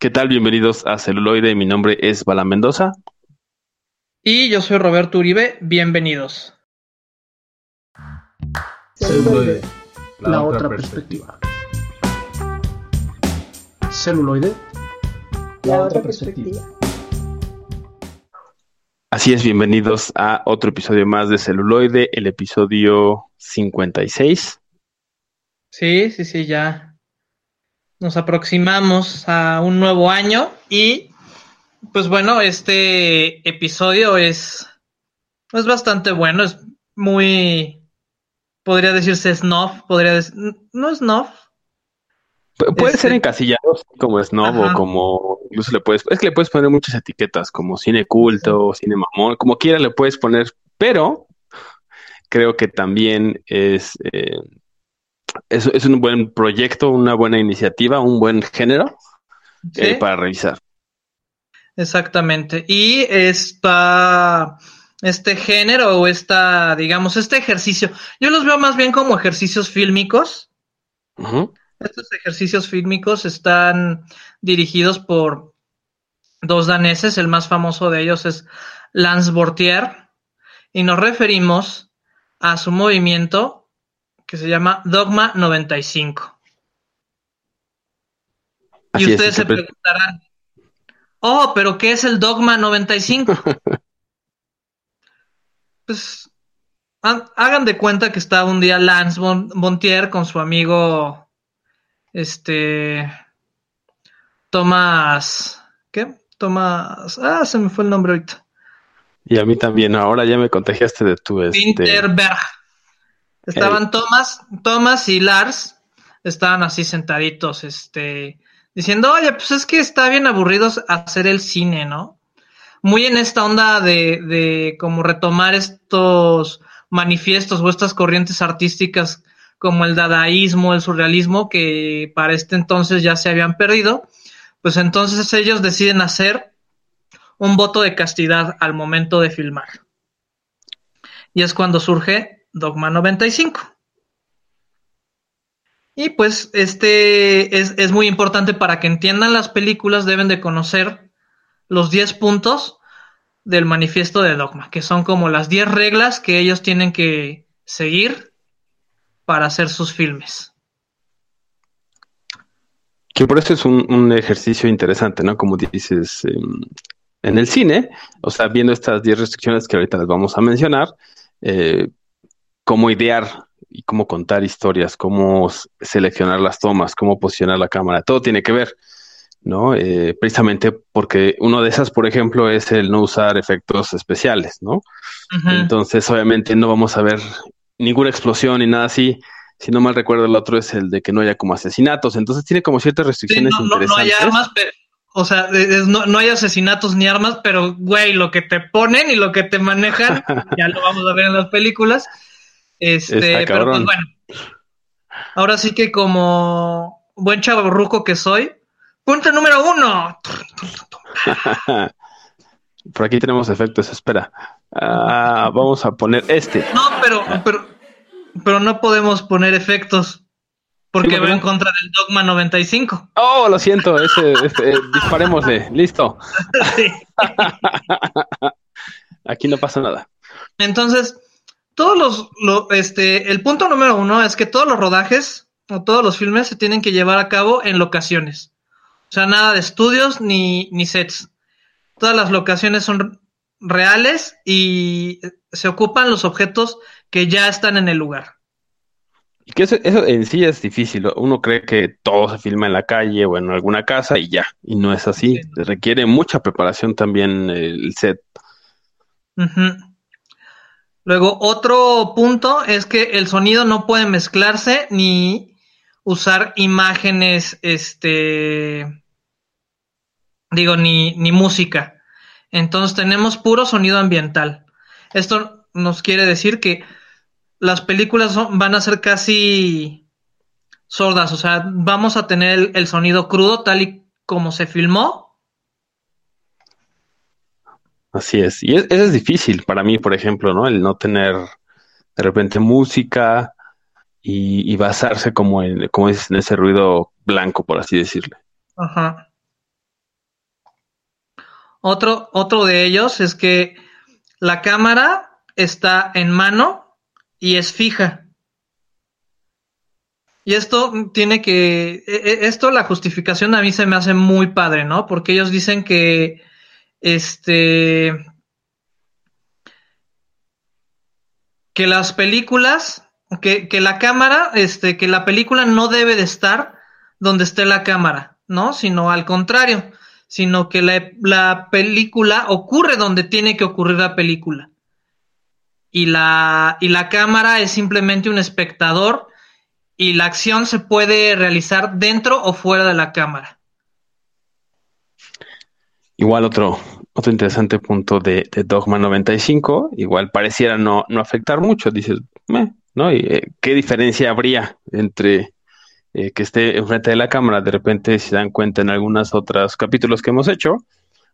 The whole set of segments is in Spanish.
¿Qué tal? Bienvenidos a Celuloide. Mi nombre es Bala Mendoza. Y yo soy Roberto Uribe. Bienvenidos. Celuloide, la, otra perspectiva. Celuloide, la otra perspectiva. Así es, bienvenidos a otro episodio más de Celuloide, el episodio 56. Sí, sí, sí, ya nos aproximamos a un nuevo año y pues bueno, este episodio es, es bastante bueno, es muy, podría decirse snuff, podría decir, no snuff. puede ser este encasillado como snob o como, incluso le puedes, es que le puedes poner muchas etiquetas como cine culto, cine mamón, como quiera le puedes poner, pero creo que también es... Eh, es, es un buen proyecto, una buena iniciativa, un buen género eh, para revisar. Exactamente. Y esta, este género o esta, digamos, este ejercicio, yo los veo más bien como ejercicios fílmicos. Estos ejercicios fílmicos están dirigidos por dos daneses, el más famoso de ellos es Lance Bortier, y nos referimos a su movimiento que se llama Dogma 95. y ustedes se preguntarán, oh, pero ¿qué es el Dogma 95? pues hagan de cuenta que estaba un día Lance Bontier con su amigo, este, Tomás, ¿qué? Tomás, ah, se me fue el nombre ahorita. Y a mí también, ahora ya me contagiaste de tu... Este... Winterberg. Estaban Thomas, Thomas y Lars, estaban así sentaditos, este, diciendo, oye, pues es que está bien aburrido hacer el cine, ¿no? Muy en esta onda de, de como retomar estos manifiestos o estas corrientes artísticas como el dadaísmo, el surrealismo, que para este entonces ya se habían perdido, pues entonces ellos deciden hacer un voto de castidad al momento de filmar. Y es cuando surge Dogma 95. Y pues este es, muy importante para que entiendan las películas, deben de conocer los 10 puntos del manifiesto de Dogma, que son como las 10 reglas que ellos tienen que seguir para hacer sus filmes. Que por eso es un, ejercicio interesante, ¿no? Como dices, em, en el cine, o sea, viendo estas 10 restricciones que ahorita les vamos a mencionar, eh, cómo idear y cómo contar historias, cómo seleccionar las tomas, cómo posicionar la cámara, todo tiene que ver, ¿no? Eh, precisamente porque uno de esas, por ejemplo, es el no usar efectos especiales, ¿no? Entonces, obviamente, no vamos a ver ninguna explosión ni nada así. Si no mal recuerdo, el otro es el de que no haya como asesinatos. Entonces, tiene como ciertas restricciones no, interesantes. No, hay armas, pero, o sea, no, no, hay asesinatos ni armas, pero, güey, lo que te ponen y lo que te manejan, ya lo vamos a ver en las películas este, pero pues bueno. Ahora sí que como buen chaburruco que soy, punto número uno. Por aquí tenemos efectos, espera. Ah, vamos a poner este. No, pero, pero, pero no podemos poner efectos porque va en contra del dogma 95. Oh, lo siento, ese, ese disparémosle, listo. Aquí no pasa nada. Entonces, todos los, este, el punto número uno es que todos los rodajes o todos los filmes se tienen que llevar a cabo en locaciones. O sea, nada de estudios ni, ni sets. Todas las locaciones son reales y se ocupan los objetos que ya están en el lugar. Y que eso, en sí es difícil. Uno cree que todo se filma en la calle o en alguna casa y ya. Y no es así. Requiere mucha preparación también el set. Luego, otro punto es que el sonido no puede mezclarse ni usar imágenes, este, digo, ni, ni música. Entonces tenemos puro sonido ambiental. Esto nos quiere decir que las películas van a ser casi sordas, o sea, vamos a tener el sonido crudo tal y como se filmó Así es. Y eso es difícil para mí, por ejemplo, ¿no? El no tener de repente música y, basarse como en, como en ese ruido blanco, por así decirle. Ajá. Otro, otro de ellos es que la cámara está en mano y es fija. Y esto tiene que, e, e, esto la justificación a mí se me hace muy padre, ¿no? Porque ellos dicen que, este, que las películas, que, que la cámara, este, que la película no debe de estar donde esté la cámara, ¿no? Sino al contrario, sino que la, la película ocurre donde tiene que ocurrir la película. Y la, y la cámara es simplemente un espectador y la acción se puede realizar dentro o fuera de la cámara. Igual otro, otro interesante punto de, Dogma 95, igual pareciera no, no afectar mucho, dices, ¿no? ¿Y, eh, ¿Qué diferencia habría entre eh, que esté enfrente de la cámara? De repente, si dan cuenta en algunos otros capítulos que hemos hecho,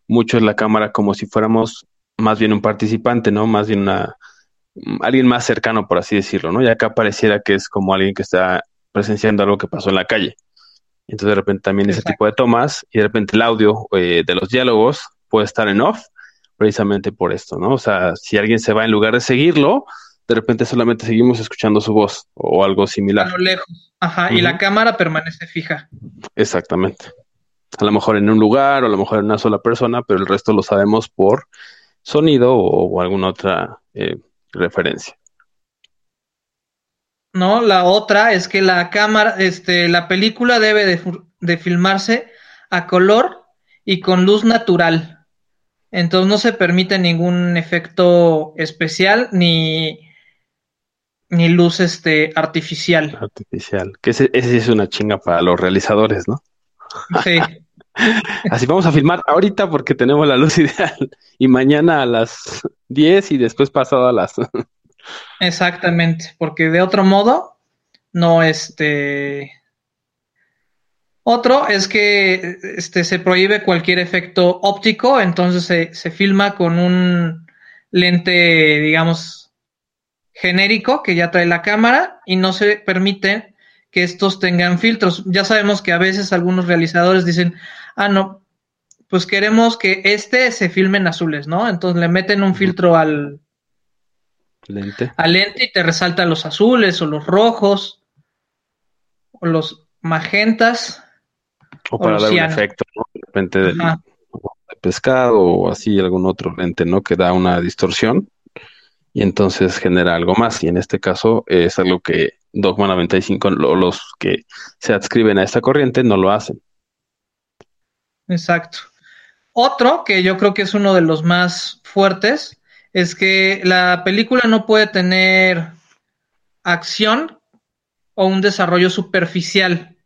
mucho es la cámara como si fuéramos más bien un participante, ¿no? Más bien una, Mm, alguien más cercano, por así decirlo, ¿no? Y acá pareciera que es como alguien que está presenciando algo que pasó en la calle. Entonces de repente también ese tipo de tomas y de repente el audio eh, de los diálogos puede estar en off precisamente por esto, ¿no? O sea, si alguien se va en lugar de seguirlo, de repente solamente seguimos escuchando su voz o algo similar. A lo lejos. Ajá, y la cámara permanece fija. Exactamente. A lo mejor en un lugar o a lo mejor en una sola persona, pero el resto lo sabemos por sonido o, alguna otra eh, referencia. No, la otra es que la cámara, este, la película debe de, filmarse a color y con luz natural. Entonces no se permite ningún efecto especial ni, ni luz este, artificial. Artificial. Que ese, ese es una chinga para los realizadores, ¿no? Sí. Así vamos a filmar ahorita porque tenemos la luz ideal y mañana a las 10 y después pasado a las... Exactamente, porque de otro modo, no este... Otro es que este, se prohíbe cualquier efecto óptico, entonces se, se filma con un lente, digamos, genérico que ya trae la cámara y no se permite que estos tengan filtros. Ya sabemos que a veces algunos realizadores dicen, ah, no, pues queremos que este se filme en azules, ¿no? Entonces le meten un filtro al lente. Al lente y te resaltan los azules o los rojos o los magentas. O para dar un efecto, ¿no? De repente de pescado o así algún otro lente, ¿no? Que da una distorsión y entonces genera algo más. Y en este caso es algo que Dogma 95, los que se adscriben a esta corriente no lo hacen. Exacto. Otro que yo creo que es uno de los más fuertes es que la película no puede tener acción o un desarrollo superficial.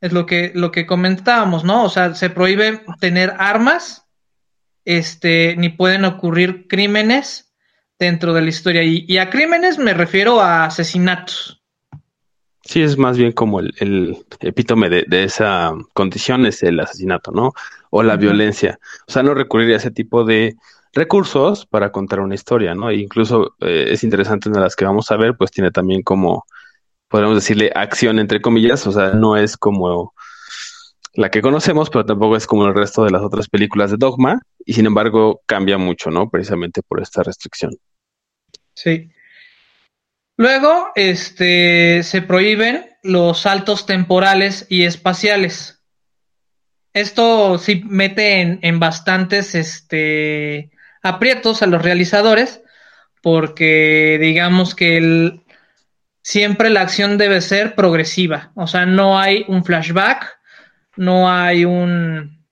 Es lo que, lo que comentábamos, ¿no? O sea, se prohíbe tener armas, este, ni pueden ocurrir crímenes dentro de la historia. y a crímenes me refiero a asesinatos. Sí, es más bien como el, epítome de, esa condición es el asesinato, ¿no? O la violencia. O sea, no recurrir a ese tipo de recursos para contar una historia, ¿no? E incluso eh, es interesante una de las que vamos a ver, pues tiene también como, podemos decirle, acción entre comillas, o sea, no es como la que conocemos, pero tampoco es como el resto de las otras películas de Dogma, y sin embargo cambia mucho, ¿no? Precisamente por esta restricción. Sí. Luego, este, se prohíben los saltos temporales y espaciales. Esto sí mete en, bastantes este, aprietos a los realizadores, porque digamos que siempre la acción debe ser progresiva. O sea, no hay un flashback, no hay un.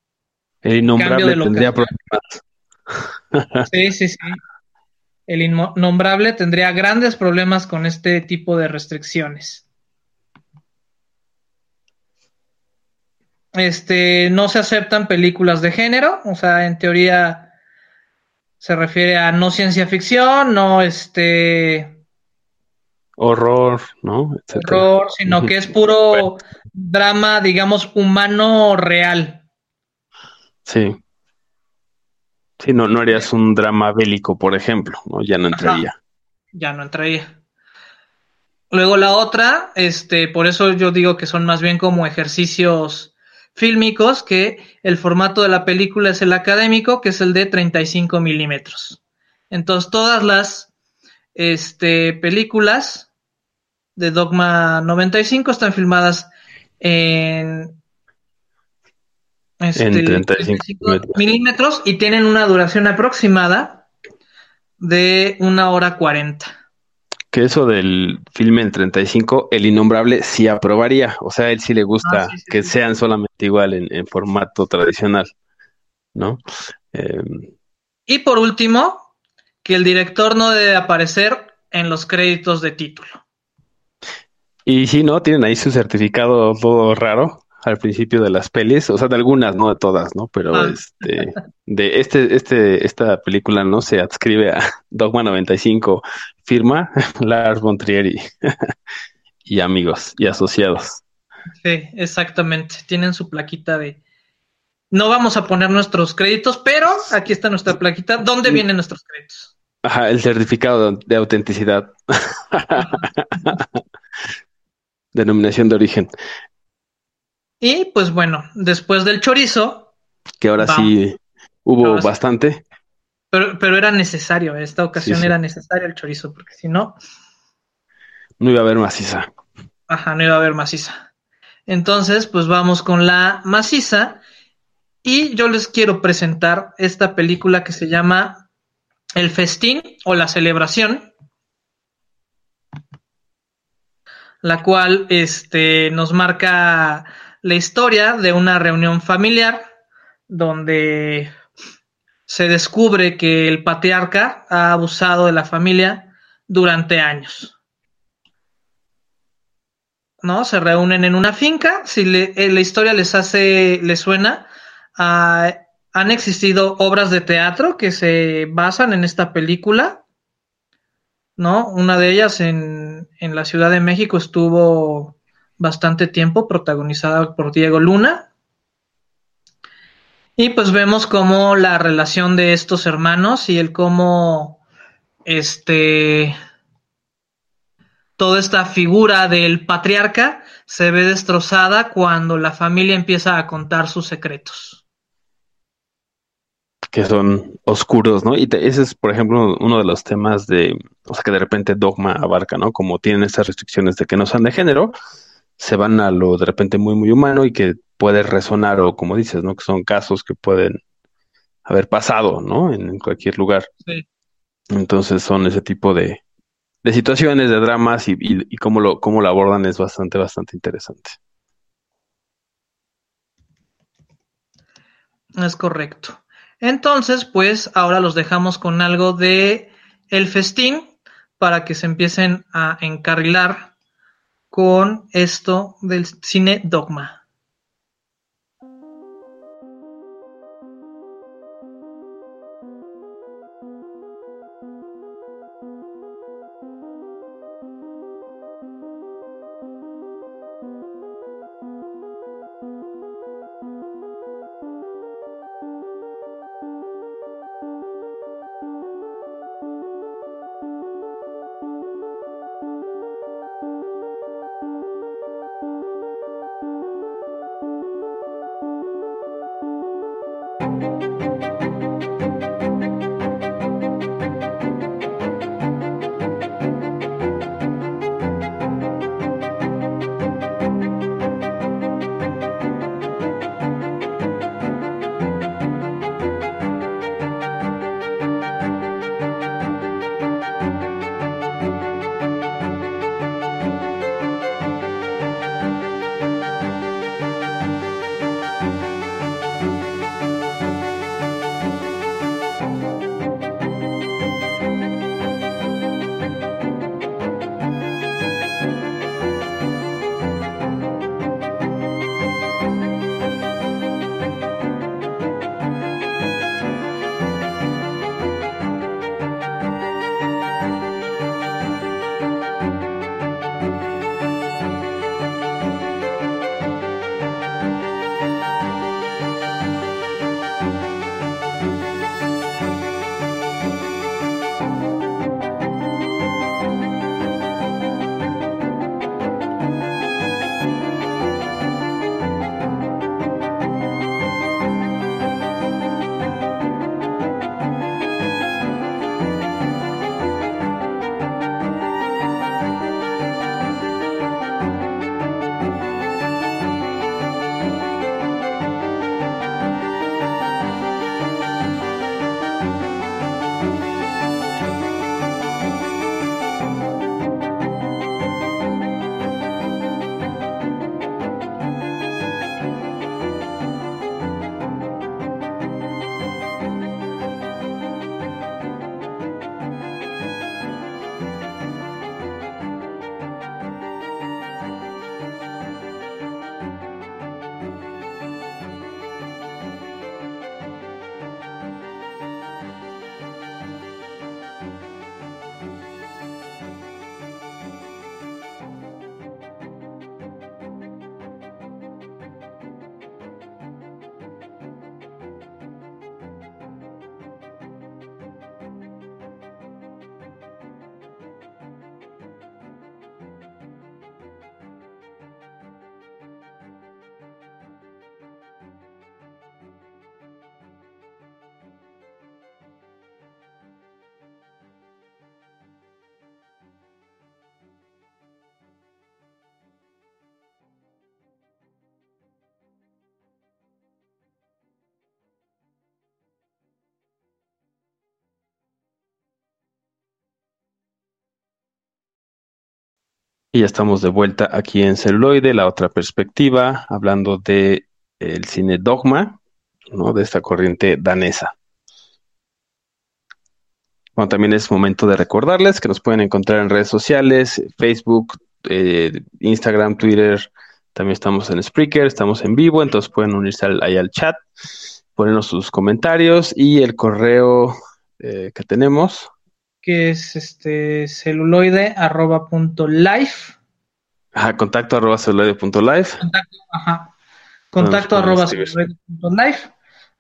El innombrable tendría problemas. Sí, sí, sí el innombrable tendría grandes problemas con este tipo de restricciones. Este, no se aceptan películas de género, o sea, en teoría se refiere a no ciencia ficción, no este horror, ¿no? Horror, sino que es puro drama, digamos, humano real. Sí. Sí, no, no harías un drama bélico, por ejemplo, ¿no? Ya no entraría. ya no entraría. Luego la otra, este, por eso yo digo que son más bien como ejercicios fílmicos que el formato de la película es el académico, que es el de 35 milímetros. Entonces, todas las este, películas de Dogma 95 están filmadas en, este, en 35 milímetros y tienen una duración aproximada de una hora 40 que eso del filme en 35, el innombrable sí aprobaría. O sea, a él sí le gusta ah, que sean solamente igual en, formato tradicional, ¿no? Em, y por último, que el director no debe aparecer en los créditos de título. Y si no, tienen ahí su certificado todo raro al principio de las pelis, o sea, de algunas, no de todas, ¿no? Pero ah. este, de este, este, esta película no se adscribe a Dogma 95, firma Lars von y, amigos y asociados. Sí, exactamente. Tienen su plaquita de. No vamos a poner nuestros créditos, pero aquí está nuestra plaquita. ¿Dónde vienen nuestros créditos? Ajá, el certificado de autenticidad. Denominación de origen. Y pues bueno, después del chorizo. Que ahora sí hubo bastante. Pero, pero era necesario, esta ocasión era necesario el chorizo, porque si no. No iba a haber maciza. Ajá, no iba a haber maciza. Entonces, pues vamos con la maciza. Y yo les quiero presentar esta película que se llama El Festín o La Celebración. La cual este, nos marca la historia de una reunión familiar donde se descubre que el patriarca ha abusado de la familia durante años. ¿No? Se reúnen en una finca. Si eh, la historia les hace, les suena, ah, han existido obras de teatro que se basan en esta película. ¿No? Una de ellas en, en la Ciudad de México estuvo bastante tiempo, protagonizada por Diego Luna. Y pues vemos cómo la relación de estos hermanos y el cómo este toda esta figura del patriarca se ve destrozada cuando la familia empieza a contar sus secretos. Que son oscuros, ¿no? Y ese es, por ejemplo, uno de los temas de, o sea, que de repente Dogma abarca, ¿no? Como tienen estas restricciones de que no sean de género, se van a lo de repente muy, muy humano y que puede resonar o como dices, ¿no? Que son casos que pueden haber pasado, ¿no? En, cualquier lugar. Sí. Entonces son ese tipo de, de situaciones, de dramas y, y, cómo, lo, cómo lo abordan es bastante, bastante interesante. Es correcto. Entonces, pues ahora los dejamos con algo de El Festín para que se empiecen a encarrilar con esto del cine dogma. Y ya estamos de vuelta aquí en Celuloide, la otra perspectiva, hablando de el cine Dogma, ¿no? De esta corriente danesa. Bueno, también es momento de recordarles que nos pueden encontrar en redes sociales, Facebook, eh, Instagram, Twitter, también estamos en Spreaker, estamos en vivo, entonces pueden unirse ahí al chat, ponernos sus comentarios y el correo eh, que tenemos. Que es este celuloide arroba punto life. Ajá, contacto arroba celuloide punto life. Contacto, ajá. Contacto arroba celuloide punto life.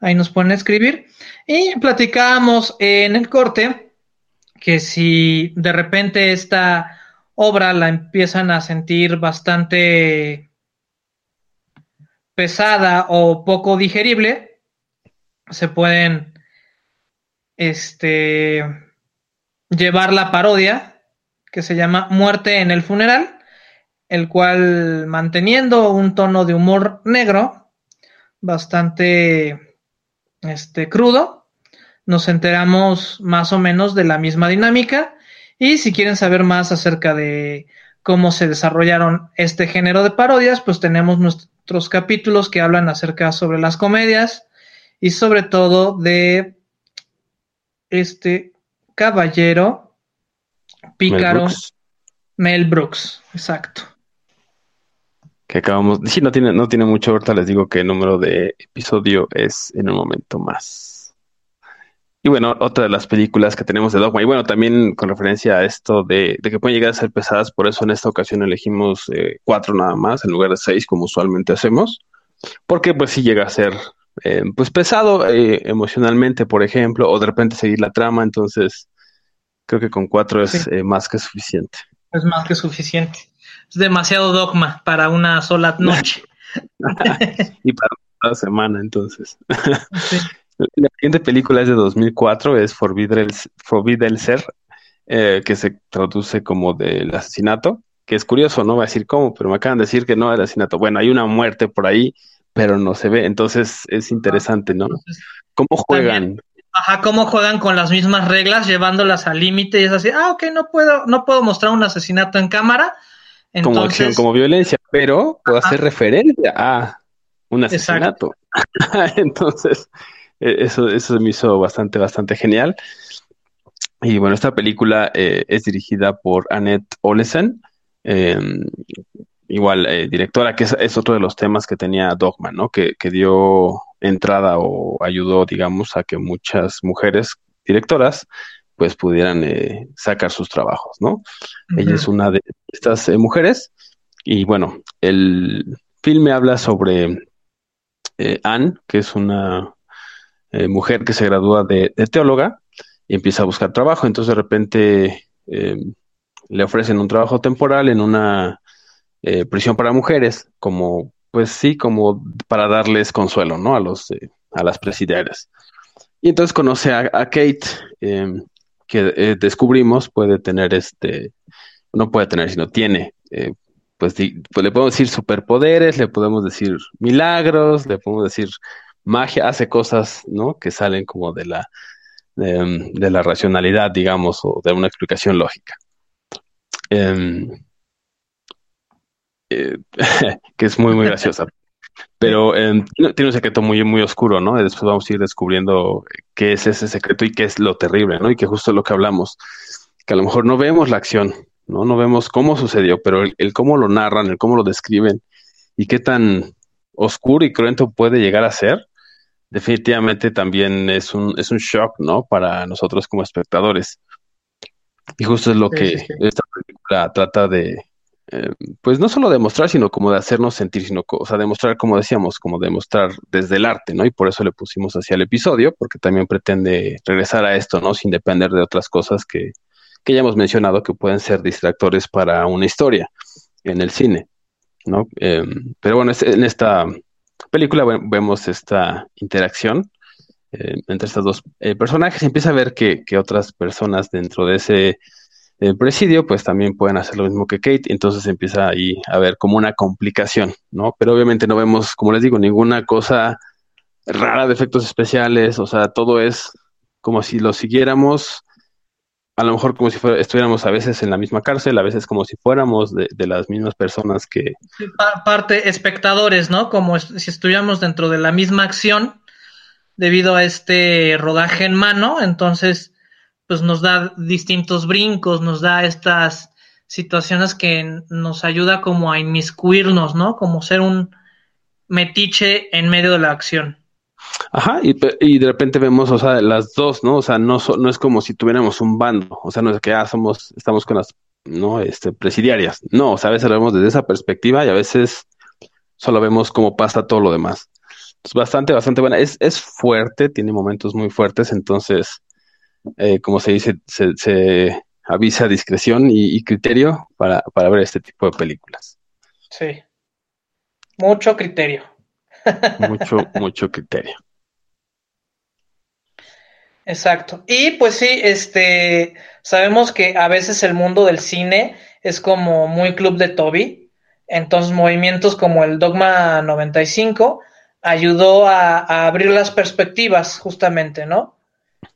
Ahí nos pueden escribir. Y platicábamos en el corte que si de repente esta obra la empiezan a sentir bastante pesada o poco digerible, se pueden este, llevar la parodia que se llama Muerte en el funeral, el cual manteniendo un tono de humor negro bastante este, crudo, nos enteramos más o menos de la misma dinámica. Y si quieren saber más acerca de cómo se desarrollaron este género de parodias, pues tenemos nuestros capítulos que hablan acerca sobre las comedias y sobre todo de este caballero pícaro Mel Brooks, exacto. Que acabamos, sí, no tiene, no tiene mucho, ahorita les digo que el número de episodio es en un momento más. Y bueno, otra de las películas que tenemos de Dogma, y bueno, también con referencia a esto de, que pueden llegar a ser pesadas, por eso en esta ocasión elegimos eh, cuatro nada más, en lugar de seis, como usualmente hacemos, porque pues sí llega a ser eh, pues pesado eh, emocionalmente, por ejemplo, o de repente seguir la trama, entonces creo que con cuatro es más que suficiente. Es más que suficiente. Es demasiado dogma para una sola noche. y para una semana, entonces. Sí. La siguiente película es de 2004, es Forbidden el Ser, eh, que se traduce como del asesinato, que es curioso, no va a decir cómo, pero me acaban de decir que no el asesinato. Bueno, hay una muerte por ahí, pero no se ve, entonces es interesante, ¿no? ¿Cómo juegan? ajá, cómo juegan con las mismas reglas, llevándolas al límite y es así, ah, ok, no puedo, no puedo mostrar un asesinato en cámara. Como acción, como violencia, pero puedo hacer referencia a un asesinato. entonces, e, eso, eso me hizo bastante, bastante genial. Y bueno, esta película eh, es dirigida por Annette Olesen, em, igual eh, directora, que es, otro de los temas que tenía Dogma, ¿no? Que, dio entrada o ayudó, digamos, a que muchas mujeres directoras pues pudieran eh, sacar sus trabajos, ¿no? Ella es una de estas mujeres y bueno, el filme habla sobre Anne, que es una eh, mujer que se gradúa de, teóloga y empieza a buscar trabajo. Entonces de repente eh, le ofrecen un trabajo temporal en una eh, prisión para mujeres, como, pues sí, como para darles consuelo, ¿no? A los, a las presidiarias. Y entonces conoce a, Kate, em, que descubrimos puede tener este, no puede tener, sino tiene, pues, pues, le podemos decir superpoderes, le podemos decir milagros, le podemos decir magia hace cosas, ¿no? Que salen como de la, de, la racionalidad, digamos, o de una explicación lógica. Em, eh, que es muy, muy graciosa. Pero em, tiene un secreto muy, muy oscuro, ¿no? Y después vamos a ir descubriendo qué es ese secreto y qué es lo terrible, ¿no? Y que justo lo que hablamos, que a lo mejor no vemos la acción, ¿no? No vemos cómo sucedió, pero el, el cómo lo narran, el cómo lo describen y qué tan oscuro y cruento puede llegar a ser, definitivamente también es un, es un shock, ¿no? Para nosotros como espectadores. Y justo es lo que esta película trata de, eh, pues no solo demostrar, sino como de hacernos sentir, sino, o sea, demostrar, como decíamos, como demostrar desde el arte, ¿no? Y por eso le pusimos hacia el episodio, porque también pretende regresar a esto, ¿no? Sin depender de otras cosas que, que ya hemos mencionado que pueden ser distractores para una historia en el cine, ¿no? Em, pero bueno, en esta película vemos esta interacción eh, entre estos dos eh, personajes empieza a ver que, otras personas dentro de ese eh, presidio pues también pueden hacer lo mismo que Kate, entonces empieza ahí a ver como una complicación, ¿no? Pero obviamente no vemos, como les digo, ninguna cosa rara de efectos especiales, o sea, todo es como si lo siguiéramos a lo mejor como si estuviéramos a veces en la misma cárcel, a veces como si fuéramos de, las mismas personas que... parte espectadores, ¿no? Como si estuviéramos dentro de la misma acción debido a este rodaje en mano, entonces pues nos da distintos brincos, nos da estas situaciones que nos ayuda como a inmiscuirnos, ¿no? Como ser un metiche en medio de la acción. Ajá, y, de repente vemos, o sea, las dos, ¿no? O sea, no, es como si tuviéramos un bando, o sea, no es que ah, somos, estamos con las, ¿no? Este, presidiarias. No, o sea, a veces lo vemos desde esa perspectiva y a veces solo vemos cómo pasa todo lo demás. Es bastante, bastante buena. Es, es fuerte, tiene momentos muy fuertes, entonces, eh, como se dice, se, se avisa discreción y, y criterio para, para ver este tipo de películas. Sí. Mucho criterio. Mucho, mucho criterio. Exacto. Y pues sí, este, sabemos que a veces el mundo del cine es como muy club de Toby. Entonces, movimientos como el Dogma 95 ayudó a, abrir las perspectivas, justamente, ¿no?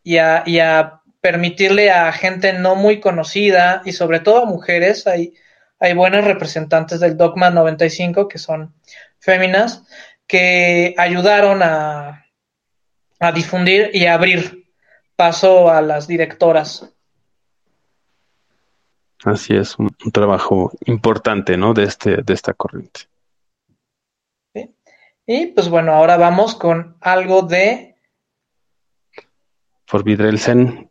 Y a, y a, permitirle a gente no muy conocida y sobre todo a mujeres, hay, hay buenas representantes del Dogma 95 que son féminas, que ayudaron a, a difundir y a abrir paso a las directoras. Así es, un, trabajo importante, ¿no? De, este, de esta corriente. Y pues bueno, ahora vamos con algo de... Forbidrelsen.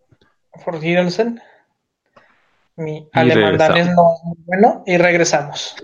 Forbidrelsen. Mi alemán es no muy bueno y regresamos.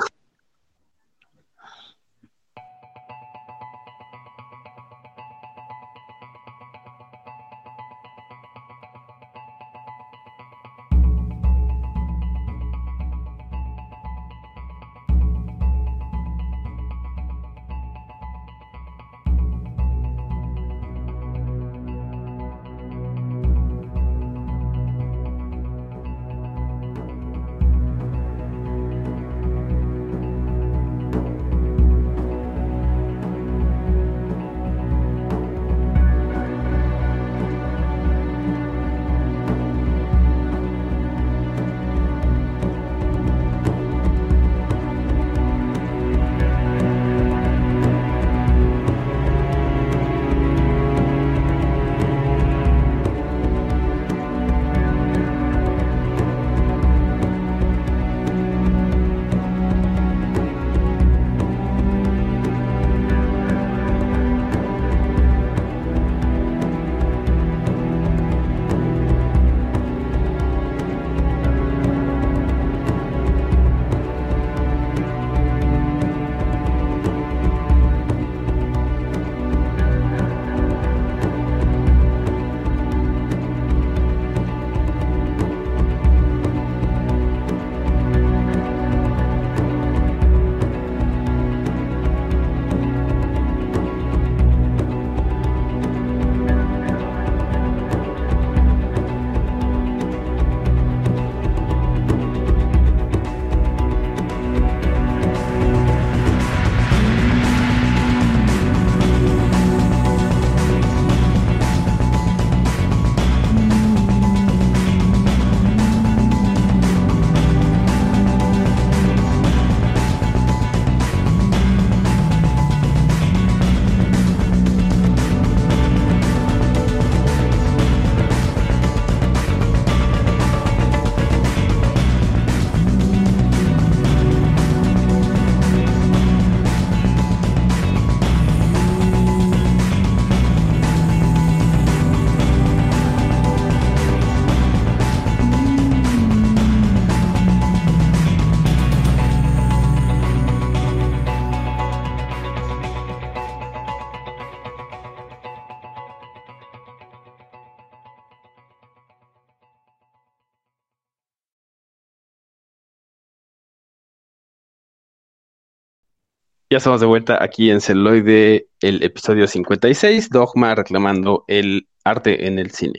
Ya estamos de vuelta aquí en Celoide, el episodio 56, Dogma reclamando el arte en el cine.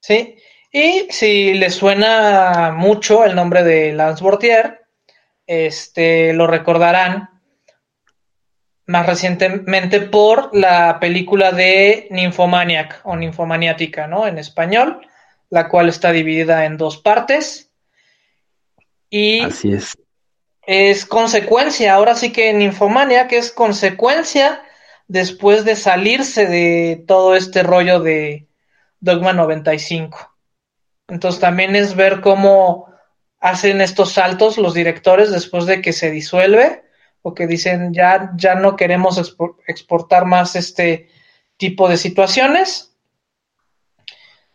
Sí, y si les suena mucho el nombre de Lance Bortier, este, lo recordarán más recientemente por la película de Nymphomaniac o Nymphomaniática, ¿no? En español, la cual está dividida en dos partes. Y Así es. Es consecuencia, ahora sí que en Infomania, que es consecuencia después de salirse de todo este rollo de Dogma 95. Entonces también es ver cómo hacen estos saltos los directores después de que se disuelve o que dicen ya, ya no queremos exportar más este tipo de situaciones.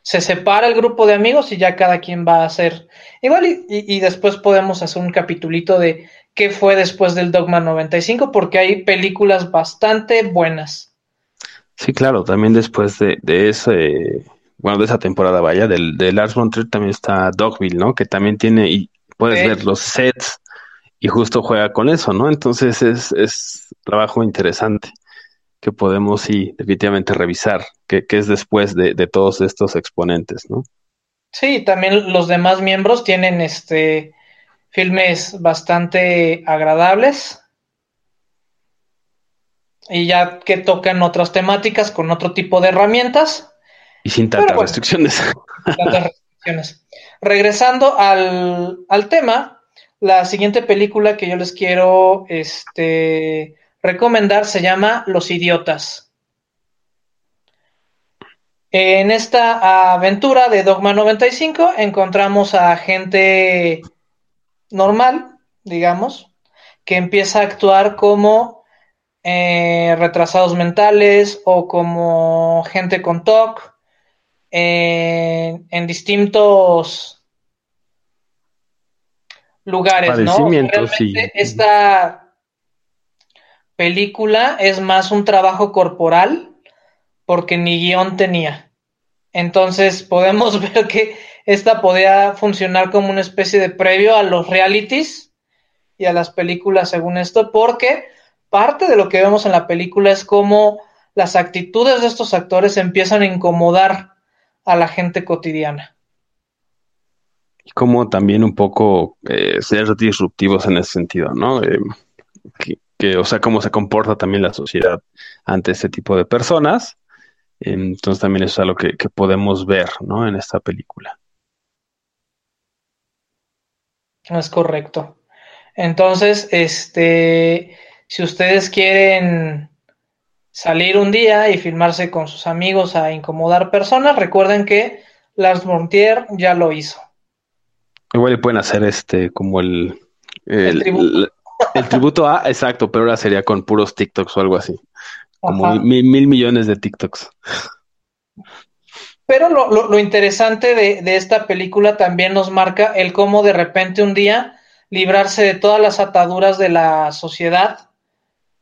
Se separa el grupo de amigos y ya cada quien va a hacer igual y, y, después podemos hacer un capitulito de qué fue después del Dogma 95 porque hay películas bastante buenas. Sí, claro, también después de, de ese bueno, de esa temporada, vaya, del, de Lars von Trier también está Dogville, ¿no? Que también tiene, y puedes ver los sets y justo juega con eso, ¿no? Entonces es, es trabajo interesante que podemos, sí, definitivamente revisar, que, es después de, de, todos estos exponentes, ¿no? Sí, también los demás miembros tienen este filmes bastante agradables y ya que tocan otras temáticas con otro tipo de herramientas y sin tantas restricciones. Tantas restricciones. Regresando al, al, tema, la siguiente película que yo les quiero este, recomendar se llama Los Idiotas. En esta aventura de Dogma 95 encontramos a gente normal, digamos, que empieza a actuar como eh, retrasados mentales o como gente con TOC en, en distintos lugares, ¿no? Sí. Esta película es más un trabajo corporal porque ni guion tenía. Entonces podemos ver que esta podía funcionar como una especie de previo a los realities y a las películas según esto, porque parte de lo que vemos en la película es cómo las actitudes de estos actores empiezan a incomodar a la gente cotidiana. Y como también un poco eh, ser disruptivos en ese sentido, ¿no? Eh, o sea, cómo se comporta también la sociedad ante este tipo de personas. Entonces también eso es algo que, que podemos ver, ¿no? En esta película. Es correcto. Entonces, este, si ustedes quieren salir un día y filmarse con sus amigos a incomodar personas, recuerden que Lars Montier ya lo hizo. Igual le pueden hacer este como el, el, tributo. A, exacto, pero ahora sería con puros TikToks o algo así. Como mil, mil, millones de TikToks. Pero lo, lo, lo interesante de, de, esta película también nos marca el cómo de repente un día librarse de todas las ataduras de la sociedad.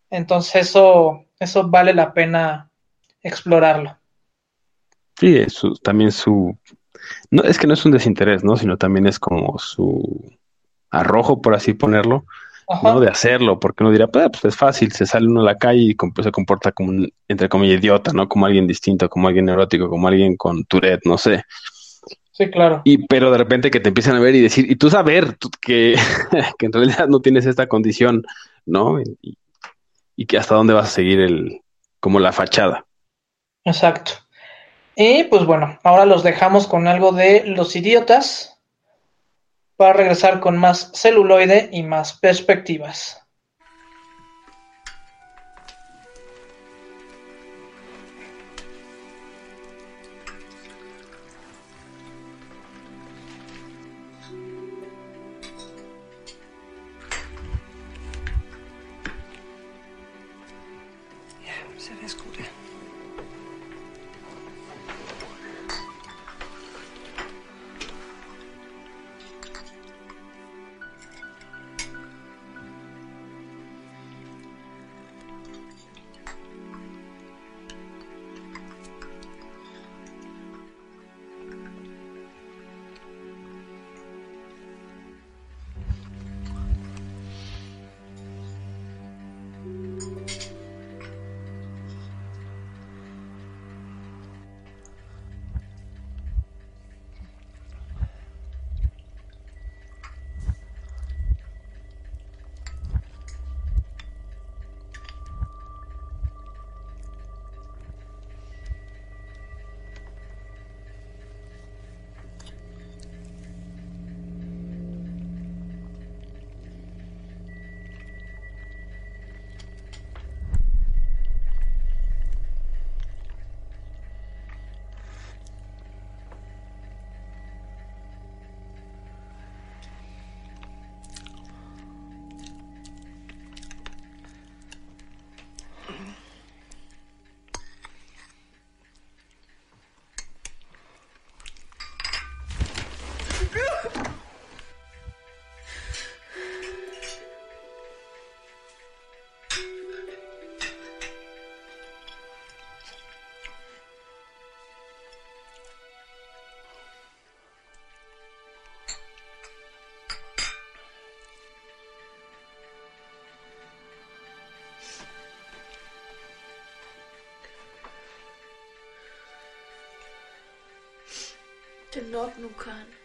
Entonces eso eso vale la pena explorarlo. Sí, eso, también su... No, es que no es un desinterés, ¿no? Sino también es como su arrojo, por así ponerlo, ¿no? De hacerlo, porque uno dirá, pues, pues, es fácil, se sale uno a la calle y pues, se comporta como un, entre comillas, idiota, ¿no? Como alguien distinto, como alguien neurótico, como alguien con Tourette, no sé. Sí, claro. Y pero de repente que te empiezan a ver y decir, y tú saber que, que en realidad no tienes esta condición, ¿no? Y, y que hasta dónde vas a seguir el, como la fachada. Exacto. Y pues bueno, ahora los dejamos con algo de los idiotas para regresar con más celuloide y más perspectivas. den Nordlukan.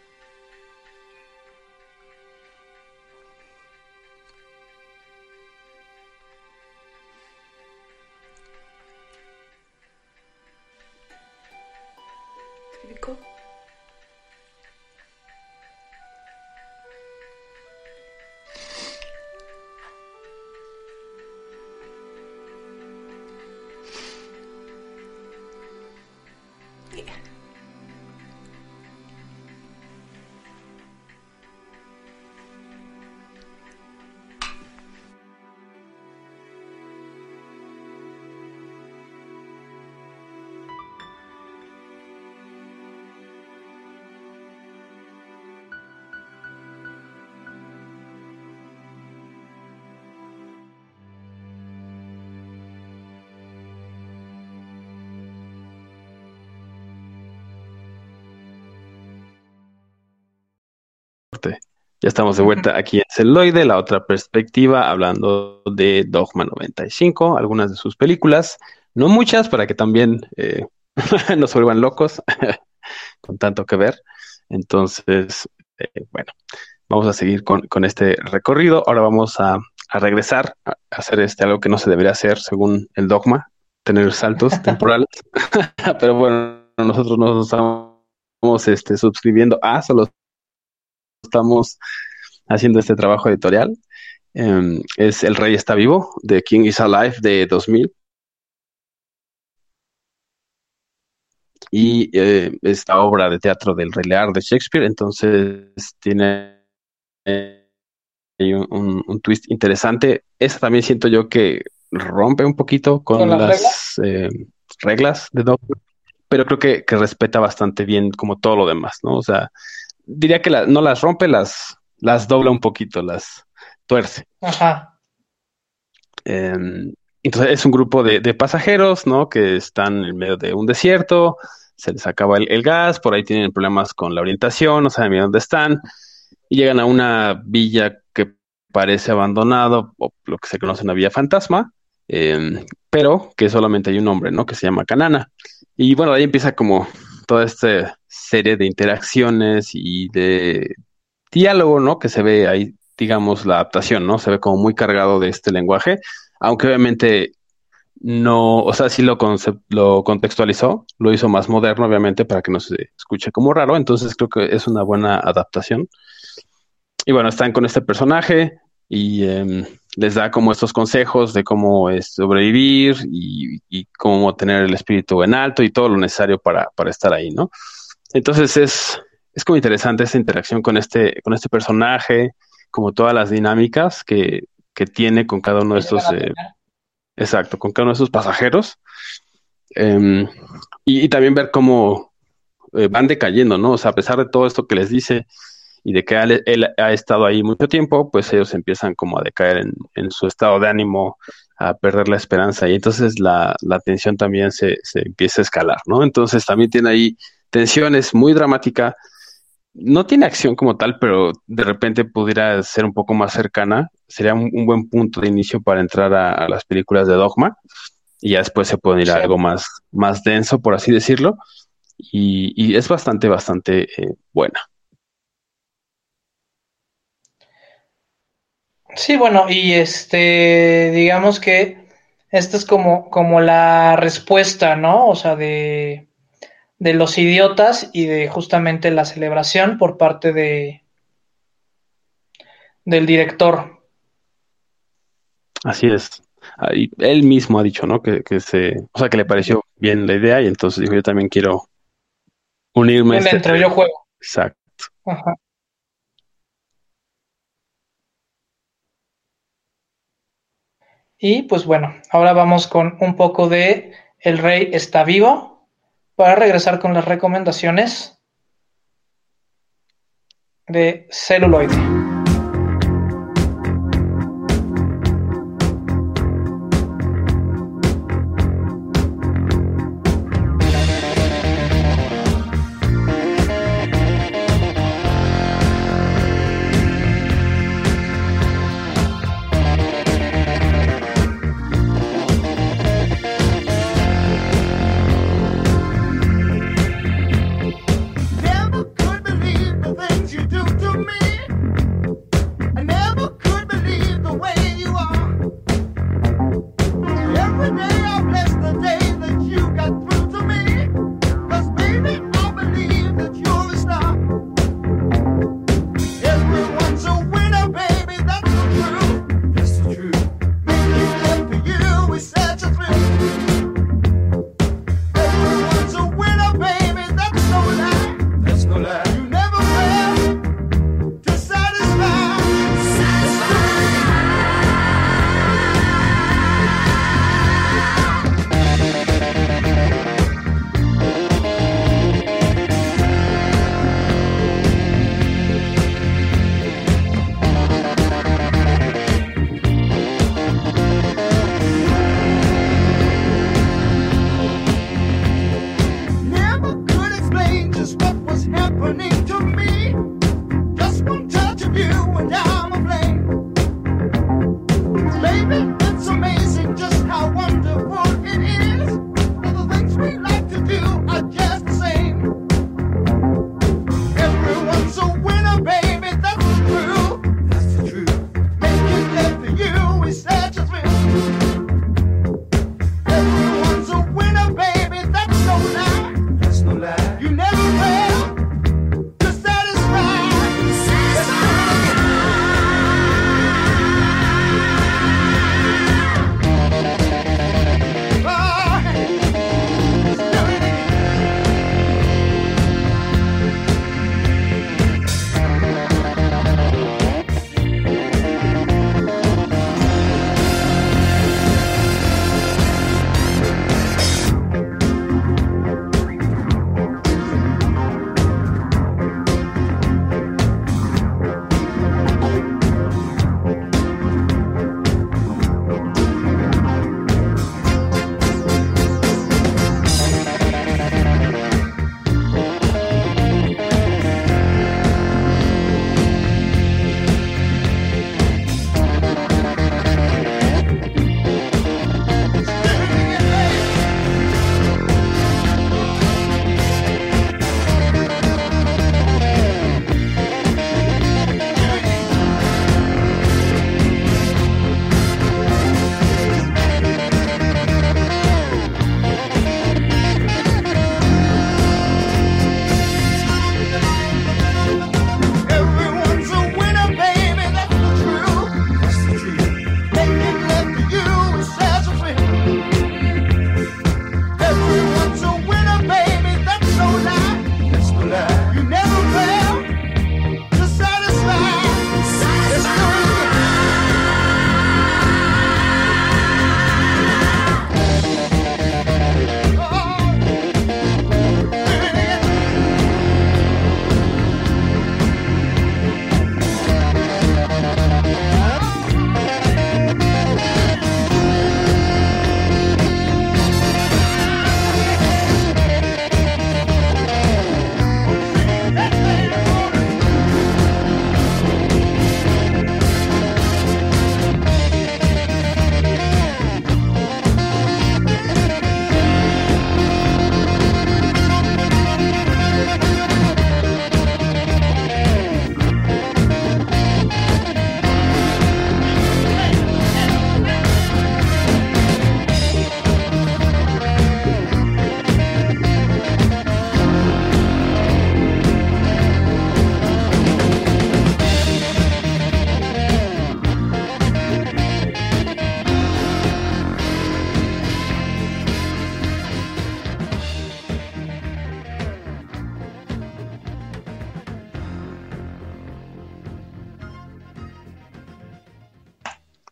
Ya estamos de vuelta aquí en Celoide, la otra perspectiva, hablando de Dogma 95, algunas de sus películas, no muchas, para que también eh, no se vuelvan locos con tanto que ver. Entonces, eh, bueno, vamos a seguir con, con, este recorrido. Ahora vamos a, a regresar a hacer este algo que no se debería hacer según el dogma, tener saltos temporales. Pero bueno, nosotros nos estamos este, suscribiendo a solo estamos haciendo este trabajo editorial. Eh, es El Rey está vivo, de King is Alive de 2000. Y eh, esta obra de teatro del Rey Lear de Shakespeare, entonces tiene eh, un, un, twist interesante. Esa también siento yo que rompe un poquito con, ¿Con las, las reglas? Eh, reglas de Dogma, pero creo que, que respeta bastante bien como todo lo demás, ¿no? O sea, diría que la, no las rompe, las, las dobla un poquito, las tuerce. Ajá. Eh, entonces es un grupo de, de, pasajeros, ¿no? Que están en medio de un desierto, se les acaba el, el, gas, por ahí tienen problemas con la orientación, no saben bien dónde están, y llegan a una villa que parece abandonado, o lo que se conoce una villa fantasma, eh, pero que solamente hay un hombre, ¿no? Que se llama Canana. Y bueno, ahí empieza como toda esta serie de interacciones y de diálogo, ¿no? Que se ve ahí, digamos, la adaptación, ¿no? Se ve como muy cargado de este lenguaje, aunque obviamente no, o sea, sí lo, lo contextualizó, lo hizo más moderno, obviamente, para que no se escuche como raro, entonces creo que es una buena adaptación. Y bueno, están con este personaje y eh, les da como estos consejos de cómo es sobrevivir y, y, cómo tener el espíritu en alto y todo lo necesario para, para estar ahí, ¿no? Entonces es, es como interesante esta interacción con este, con este personaje, como todas las dinámicas que, que tiene con cada uno de estos, eh, exacto, con cada uno de esos pasajeros. Eh, y, y, también ver cómo eh, van decayendo, ¿no? O sea, a pesar de todo esto que les dice, y de que él, él, ha estado ahí mucho tiempo, pues ellos empiezan como a decaer en, en su estado de ánimo, a perder la esperanza y entonces la, la tensión también se, se, empieza a escalar, ¿no? Entonces también tiene ahí tensiones muy dramática, no tiene acción como tal, pero de repente pudiera ser un poco más cercana, sería un, un buen punto de inicio para entrar a, a, las películas de Dogma y ya después se puede ir a algo más, más denso, por así decirlo, y, y es bastante, bastante eh, buena. Sí, bueno, y este, digamos que esta es como, como la respuesta, ¿no? O sea, de, de los idiotas y de justamente la celebración por parte de del director. Así es. Ahí, él mismo ha dicho, ¿no? Que, que se, o sea, que le pareció bien la idea y entonces dijo, yo también quiero unirme. Este entre yo juego. Exacto. Ajá. Y pues bueno, ahora vamos con un poco de El Rey está vivo para regresar con las recomendaciones de celuloide.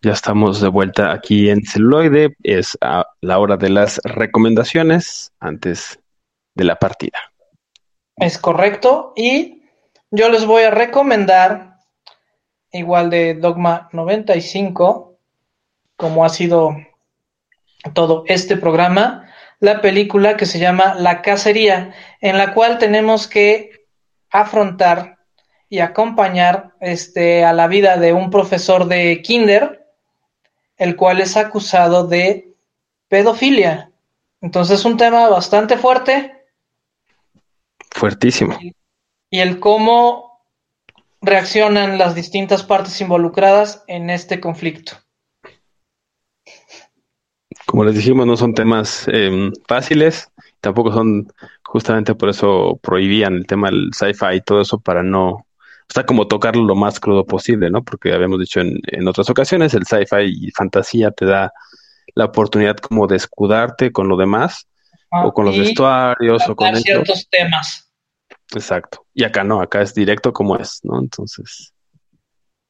Ya estamos de vuelta aquí en celuloide. Es a la hora de las recomendaciones antes de la partida. Es correcto. Y yo les voy a recomendar, igual de Dogma 95, como ha sido todo este programa, la película que se llama La Cacería, en la cual tenemos que afrontar y acompañar este, a la vida de un profesor de kinder el cual es acusado de pedofilia. Entonces es un tema bastante fuerte. Fuertísimo. Y el cómo reaccionan las distintas partes involucradas en este conflicto. Como les dijimos, no son temas eh, fáciles, tampoco son, justamente por eso prohibían el tema del sci-fi y todo eso para no está como tocarlo lo más crudo posible, ¿no? Porque habíamos dicho en, en otras ocasiones, el sci-fi y fantasía te da la oportunidad como de escudarte con lo demás, Ah, o con los vestuarios, o con esto. ciertos temas. Exacto. Y acá no, acá es directo como es, ¿no? Entonces,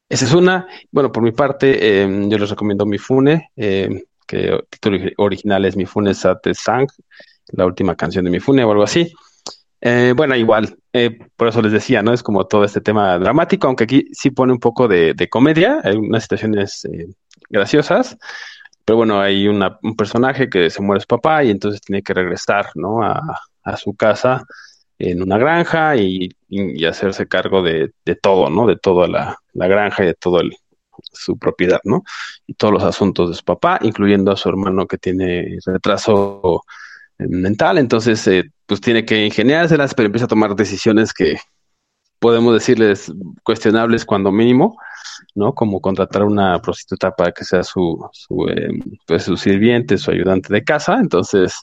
esa es una. Bueno, por mi parte, eh, yo les recomiendo Mifune, eh, que el título ori- original es Mifune Sate Sang, la última canción de Mifune o algo así. Eh, bueno, igual, eh, por eso les decía, ¿no? Es como todo este tema dramático, aunque aquí sí pone un poco de, comedia, hay unas situaciones eh, graciosas, pero bueno, hay una- un personaje que se muere su papá y entonces tiene que regresar, ¿no? A, su casa en una granja y, hacerse cargo de, todo, ¿no? De toda la, la granja y de todo su propiedad, ¿no? Y todos los asuntos de su papá, incluyendo a su hermano que tiene retraso mental, entonces eh, pues tiene que ingeniárselas, pero empieza a tomar decisiones que podemos decirles cuestionables cuando mínimo, ¿no? Como contratar a una prostituta para que sea su, su, eh, pues, su sirviente, su ayudante de casa, entonces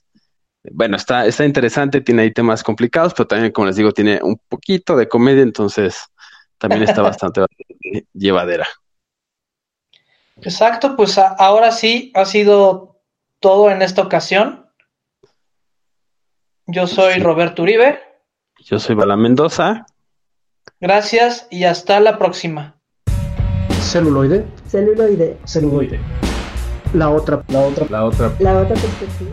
bueno, está, está interesante, tiene ahí temas complicados, pero también, como les digo, tiene un poquito de comedia, entonces también está bastante, bastante llevadera. Exacto, pues a- ahora sí ha sido todo en esta ocasión. Yo soy. Roberto Uribe. Yo soy Bala Mendoza. Gracias y hasta la próxima. Celuloide, Celuloide. celuloide. La otra, la otra, la otra La otra perspectiva.